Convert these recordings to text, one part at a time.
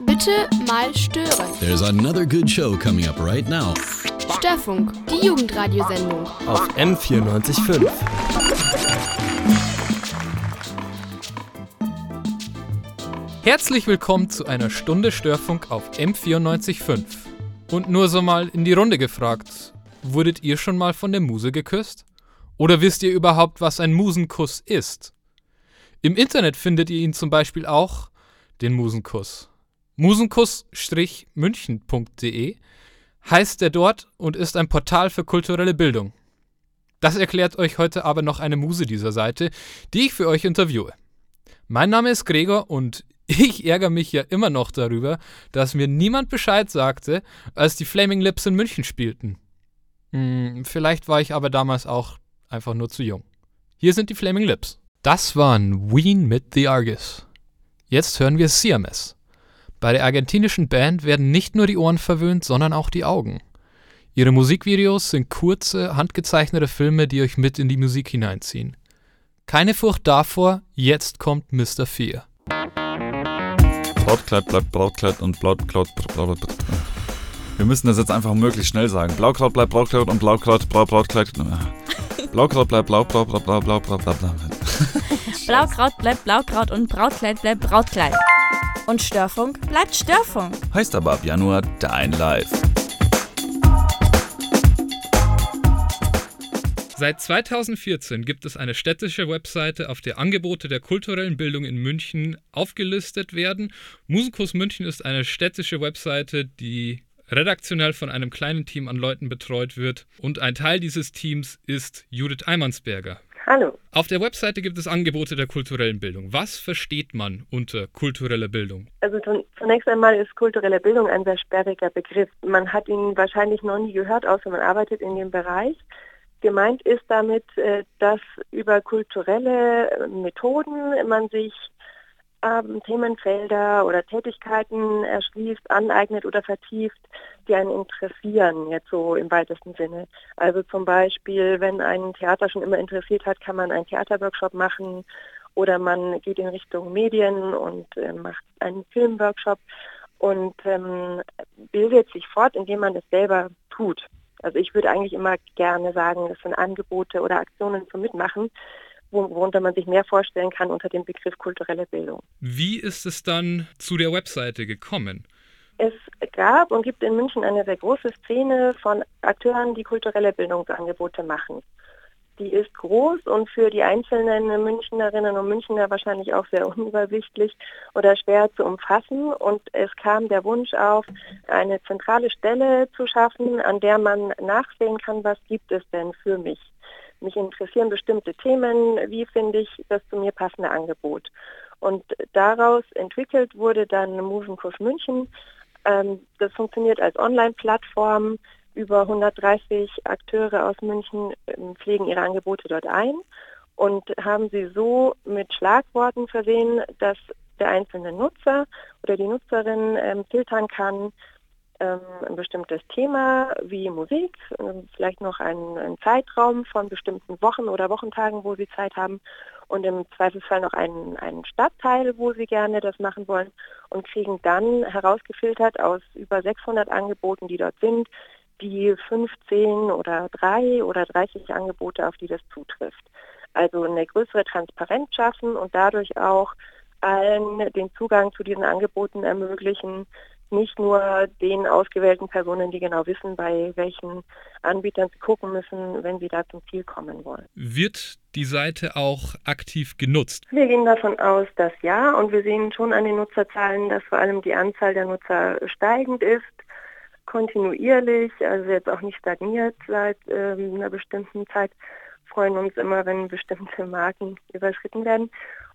Bitte mal stören. There's another good show coming up right now. Störfunk, die Jugendradiosendung. Auf M94.5. Herzlich willkommen zu einer Stunde Störfunk auf M94.5. Und nur so mal in die Runde gefragt, wurdet ihr schon mal von der Muse geküsst? Oder wisst ihr überhaupt, was ein Musenkuss ist? Im Internet findet ihr ihn zum Beispiel auch, den Musenkuss. Musenkuss-münchen.de heißt er dort und ist ein Portal für kulturelle Bildung. Das erklärt euch heute aber noch eine Muse dieser Seite, die ich für euch interviewe. Mein Name ist Gregor und ich ärgere mich ja immer noch darüber, dass mir niemand Bescheid sagte, als die Flaming Lips in München spielten. Hm, vielleicht war ich aber damals auch einfach nur zu jung. Hier sind die Flaming Lips. Das waren Ween mit The Argus. Jetzt hören wir Siames. Bei der argentinischen Band werden nicht nur die Ohren verwöhnt, sondern auch die Augen. Ihre Musikvideos sind kurze, handgezeichnete Filme, die euch mit in die Musik hineinziehen. Keine Furcht davor, jetzt kommt Mr. Fear. Brautkleid bleibt Brautkleid und Blautkleid. Wir müssen das jetzt einfach möglichst schnell sagen. Blaukraut bleibt Brautkleid und Blaukraut bleibt Brautkleid. Blaukraut bleibt Blau. bla bla bla bla bla bla. Blaukraut bleibt Blaukraut und Brautkleid bleibt Brautkleid. Und Störfunk bleibt Störfunk. Heißt aber ab Januar Dein Live. Seit 2014 gibt es eine städtische Webseite, auf der Angebote der kulturellen Bildung in München aufgelistet werden. Musikus München ist eine städtische Webseite, die redaktionell von einem kleinen Team an Leuten betreut wird. Und ein Teil dieses Teams ist Judith Eimansberger. Hallo. Auf der Webseite gibt es Angebote der kulturellen Bildung. Was versteht man unter kultureller Bildung? Also zunächst einmal ist kulturelle Bildung ein sehr sperriger Begriff. Man hat ihn wahrscheinlich noch nie gehört, außer man arbeitet in dem Bereich. Gemeint ist damit, äh, dass über kulturelle Methoden man sich ähm, Themenfelder oder Tätigkeiten erschließt, aneignet oder vertieft, die einen interessieren, jetzt so im weitesten Sinne. Also zum Beispiel, wenn ein Theater schon immer interessiert hat, kann man einen Theaterworkshop machen oder man geht in Richtung Medien und äh, macht einen Filmworkshop und ähm, bildet sich fort, indem man es selber tut. Also ich würde eigentlich immer gerne sagen, das sind Angebote oder Aktionen zum Mitmachen, worunter man sich mehr vorstellen kann unter dem Begriff kulturelle Bildung. Wie ist es dann zu der Webseite gekommen? Es gab und gibt in München eine sehr große Szene von Akteuren, die kulturelle Bildungsangebote machen. Die ist groß und für die einzelnen Münchnerinnen und Münchner wahrscheinlich auch sehr unübersichtlich oder schwer zu umfassen. Und es kam der Wunsch auf, eine zentrale Stelle zu schaffen, an der man nachsehen kann, was gibt es denn für mich. Mich interessieren bestimmte Themen, wie finde ich das zu mir passende Angebot. Und daraus entwickelt wurde dann Musenkurs München. Ähm, das funktioniert als Online-Plattform. Über 130 Akteure aus München ähm, pflegen ihre Angebote dort ein und haben sie so mit Schlagworten versehen, dass der einzelne Nutzer oder die Nutzerin ähm, filtern kann, ähm, ein bestimmtes Thema wie Musik, ähm, vielleicht noch einen, einen, Zeitraum von bestimmten Wochen oder Wochentagen, wo sie Zeit haben und im Zweifelsfall noch einen, einen Stadtteil, wo sie gerne das machen wollen und kriegen dann herausgefiltert aus über 600 Angeboten, die dort sind, die 15 oder 3 oder 30 Angebote, auf die das zutrifft. Also eine größere Transparenz schaffen und dadurch auch allen den Zugang zu diesen Angeboten ermöglichen, nicht nur den ausgewählten Personen, die genau wissen, bei welchen Anbietern sie gucken müssen, wenn sie da zum Ziel kommen wollen. Wird die Seite auch aktiv genutzt? Wir gehen davon aus, dass ja und wir sehen schon an den Nutzerzahlen, dass vor allem die Anzahl der Nutzer steigend ist kontinuierlich, also jetzt auch nicht stagniert seit ähm, einer bestimmten Zeit, freuen uns immer, wenn bestimmte Marken überschritten werden.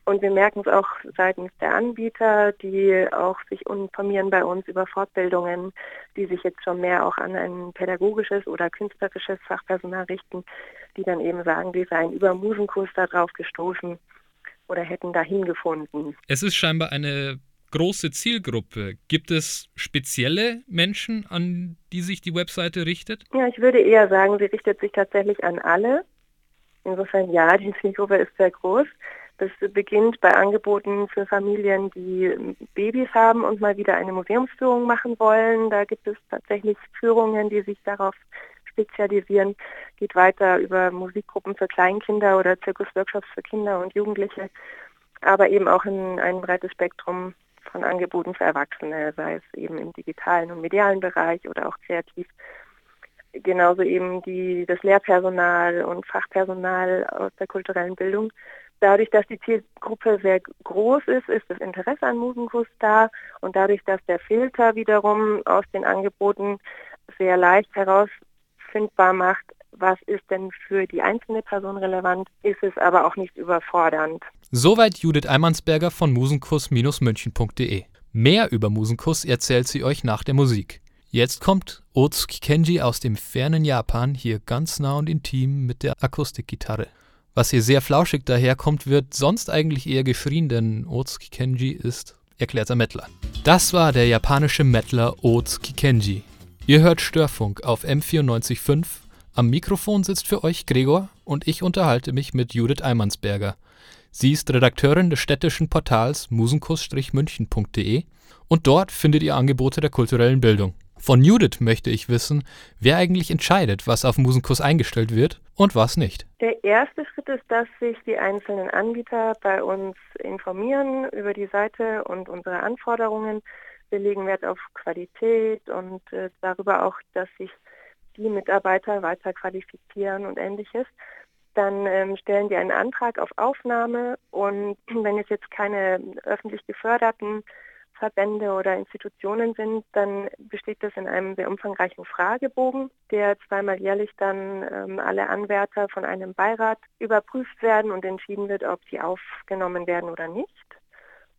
Und wir merken es auch seitens der Anbieter, die auch sich informieren bei uns über Fortbildungen, die sich jetzt schon mehr auch an ein pädagogisches oder künstlerisches Fachpersonal richten, die dann eben sagen, die seien über Musenkurs darauf gestoßen oder hätten dahin gefunden. Es ist scheinbar eine große Zielgruppe. Gibt es spezielle Menschen, an die sich die Webseite richtet? Ja, ich würde eher sagen, sie richtet sich tatsächlich an alle. Insofern ja, die Zielgruppe ist sehr groß. Das beginnt bei Angeboten für Familien, die Babys haben und mal wieder eine Museumsführung machen wollen. Da gibt es tatsächlich Führungen, die sich darauf spezialisieren. Geht weiter über Musikgruppen für Kleinkinder oder Zirkusworkshops für Kinder und Jugendliche, aber eben auch in ein breites Spektrum von Angeboten für Erwachsene, sei es eben im digitalen und medialen Bereich oder auch kreativ. Genauso eben die, das Lehrpersonal und Fachpersonal aus der kulturellen Bildung. Dadurch, dass die Zielgruppe sehr groß ist, ist das Interesse an Musenkurs da und dadurch, dass der Filter wiederum aus den Angeboten sehr leicht herausfindbar macht, was ist denn für die einzelne Person relevant, ist es aber auch nicht überfordernd. Soweit Judith Eimansberger von musenkuss-münchen.de. Mehr über Musenkuss erzählt sie euch nach der Musik. Jetzt kommt Otsuki Kenji aus dem fernen Japan hier ganz nah und intim mit der Akustikgitarre. Was hier sehr flauschig daherkommt, wird sonst eigentlich eher geschrien, denn Otsuki Kenji ist erklärter Mettler. Das war der japanische Mettler Otsuki Kenji. Ihr hört Störfunk auf M945 am Mikrofon sitzt für euch Gregor und ich unterhalte mich mit Judith Eimansberger. Sie ist Redakteurin des städtischen Portals musenkuss-münchen.de und dort findet ihr Angebote der kulturellen Bildung. Von Judith möchte ich wissen, wer eigentlich entscheidet, was auf Musenkuss eingestellt wird und was nicht. Der erste Schritt ist, dass sich die einzelnen Anbieter bei uns informieren über die Seite und unsere Anforderungen. Wir legen Wert auf Qualität und äh, darüber auch, dass sich die Mitarbeiter weiter qualifizieren und ähnliches. Dann ähm, stellen die einen Antrag auf Aufnahme und wenn es jetzt keine öffentlich geförderten Verbände oder Institutionen sind, dann besteht das in einem sehr umfangreichen Fragebogen, der zweimal jährlich dann ähm, alle Anwärter von einem Beirat überprüft werden und entschieden wird, ob sie aufgenommen werden oder nicht.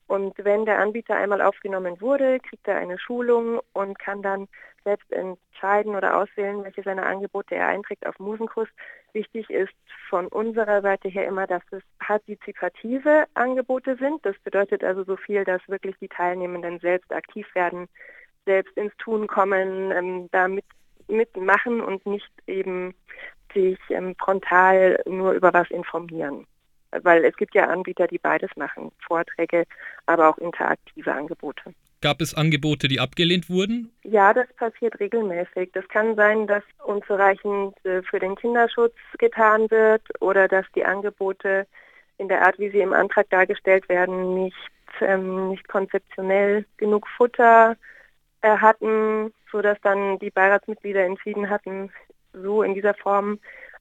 Und wenn der Anbieter einmal aufgenommen wurde, kriegt er eine Schulung und kann dann selbst entscheiden oder auswählen, welche seiner Angebote er einträgt auf Musenkurs. Wichtig ist von unserer Seite her immer, dass es partizipative Angebote sind. Das bedeutet also so viel, dass wirklich die Teilnehmenden selbst aktiv werden, selbst ins Tun kommen, ähm, da mit, mitmachen und nicht eben sich ähm, frontal nur über was informieren weil es gibt ja Anbieter, die beides machen, Vorträge, aber auch interaktive Angebote. Gab es Angebote, die abgelehnt wurden? Ja, das passiert regelmäßig. Das kann sein, dass unzureichend äh, für den Kinderschutz getan wird oder dass die Angebote in der Art, wie sie im Antrag dargestellt werden, nicht, ähm, nicht konzeptionell genug Futter äh, hatten, sodass dann die Beiratsmitglieder entschieden hatten, so in dieser Form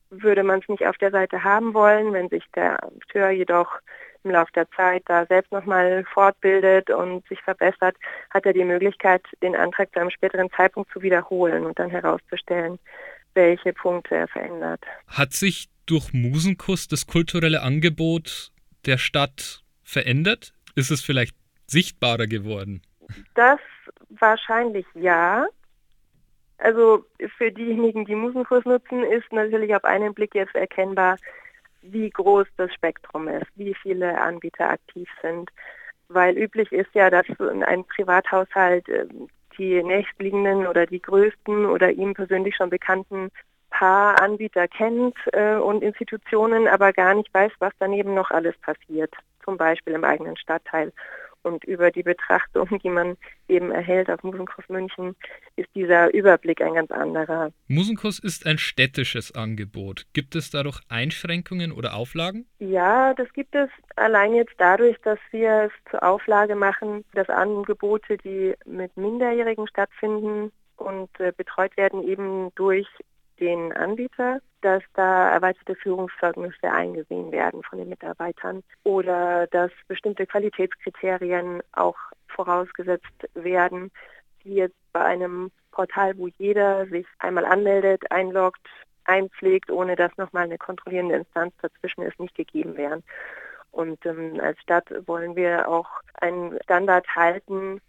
würde man es nicht auf der Seite haben wollen. Wenn sich der Akteur jedoch im Laufe der Zeit da selbst nochmal fortbildet und sich verbessert, hat er die Möglichkeit, den Antrag zu einem späteren Zeitpunkt zu wiederholen und dann herauszustellen, welche Punkte er verändert. Hat sich durch Musenkuss das kulturelle Angebot der Stadt verändert? Ist es vielleicht sichtbarer geworden? Das wahrscheinlich ja. Also für diejenigen, die Musenkurs nutzen, ist natürlich auf einen Blick jetzt erkennbar, wie groß das Spektrum ist, wie viele Anbieter aktiv sind. Weil üblich ist ja, dass ein Privathaushalt ähm, die nächstliegenden oder die größten oder ihm persönlich schon bekannten paar Anbieter kennt äh, und Institutionen, aber gar nicht weiß, was daneben noch alles passiert, zum Beispiel im eigenen Stadtteil und über die Betrachtung, die man eben erhält auf Musenkurs München, ist dieser Überblick ein ganz anderer. Musenkurs ist ein städtisches Angebot. Gibt es dadurch Einschränkungen oder Auflagen? Ja, das gibt es allein jetzt dadurch, dass wir es zur Auflage machen, dass Angebote, die mit Minderjährigen stattfinden und äh, betreut werden, eben durch den Anbieter, dass da erweiterte Führungszeugnisse eingesehen werden von den Mitarbeitern oder dass bestimmte Qualitätskriterien auch vorausgesetzt werden, die jetzt bei einem Portal, wo jeder sich einmal anmeldet, einloggt, einpflegt, ohne dass nochmal eine kontrollierende Instanz dazwischen ist, nicht gegeben wären. Und ähm, als Stadt wollen wir auch einen Standard halten,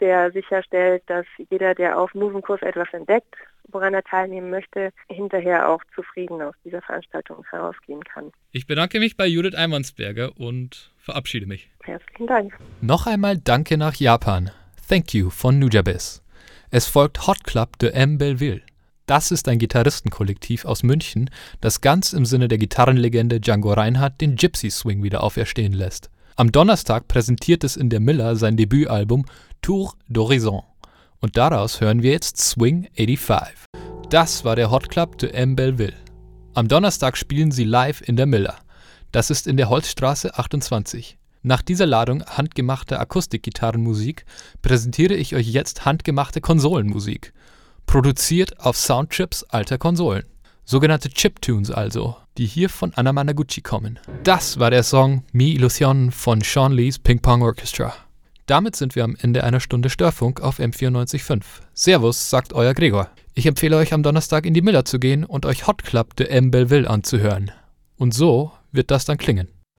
der sicherstellt, dass jeder, der auf Movenkurs etwas entdeckt, woran er teilnehmen möchte, hinterher auch zufrieden aus dieser Veranstaltung herausgehen kann. Ich bedanke mich bei Judith Eimansberger und verabschiede mich. Herzlichen Dank. Noch einmal Danke nach Japan. Thank you von Nujabes. Es folgt Hot Club de M. Belleville. Das ist ein Gitarristenkollektiv aus München, das ganz im Sinne der Gitarrenlegende Django Reinhardt den Gypsy Swing wieder auferstehen lässt. Am Donnerstag präsentiert es in der Miller sein Debütalbum Tour d'Horizon. Und daraus hören wir jetzt Swing 85. Das war der Hot Club de M. Belleville. Am Donnerstag spielen sie live in der Miller. Das ist in der Holzstraße 28. Nach dieser Ladung handgemachter Akustikgitarrenmusik präsentiere ich euch jetzt handgemachte Konsolenmusik. Produziert auf Soundchips alter Konsolen. Sogenannte Chiptunes also, die hier von Anna Managuchi kommen. Das war der Song Mi Illusion von Sean Lees Ping Pong Orchestra. Damit sind wir am Ende einer Stunde Störfunk auf M945. Servus, sagt euer Gregor. Ich empfehle euch am Donnerstag in die Miller zu gehen und euch Hot Club de M. Belleville anzuhören. Und so wird das dann klingen.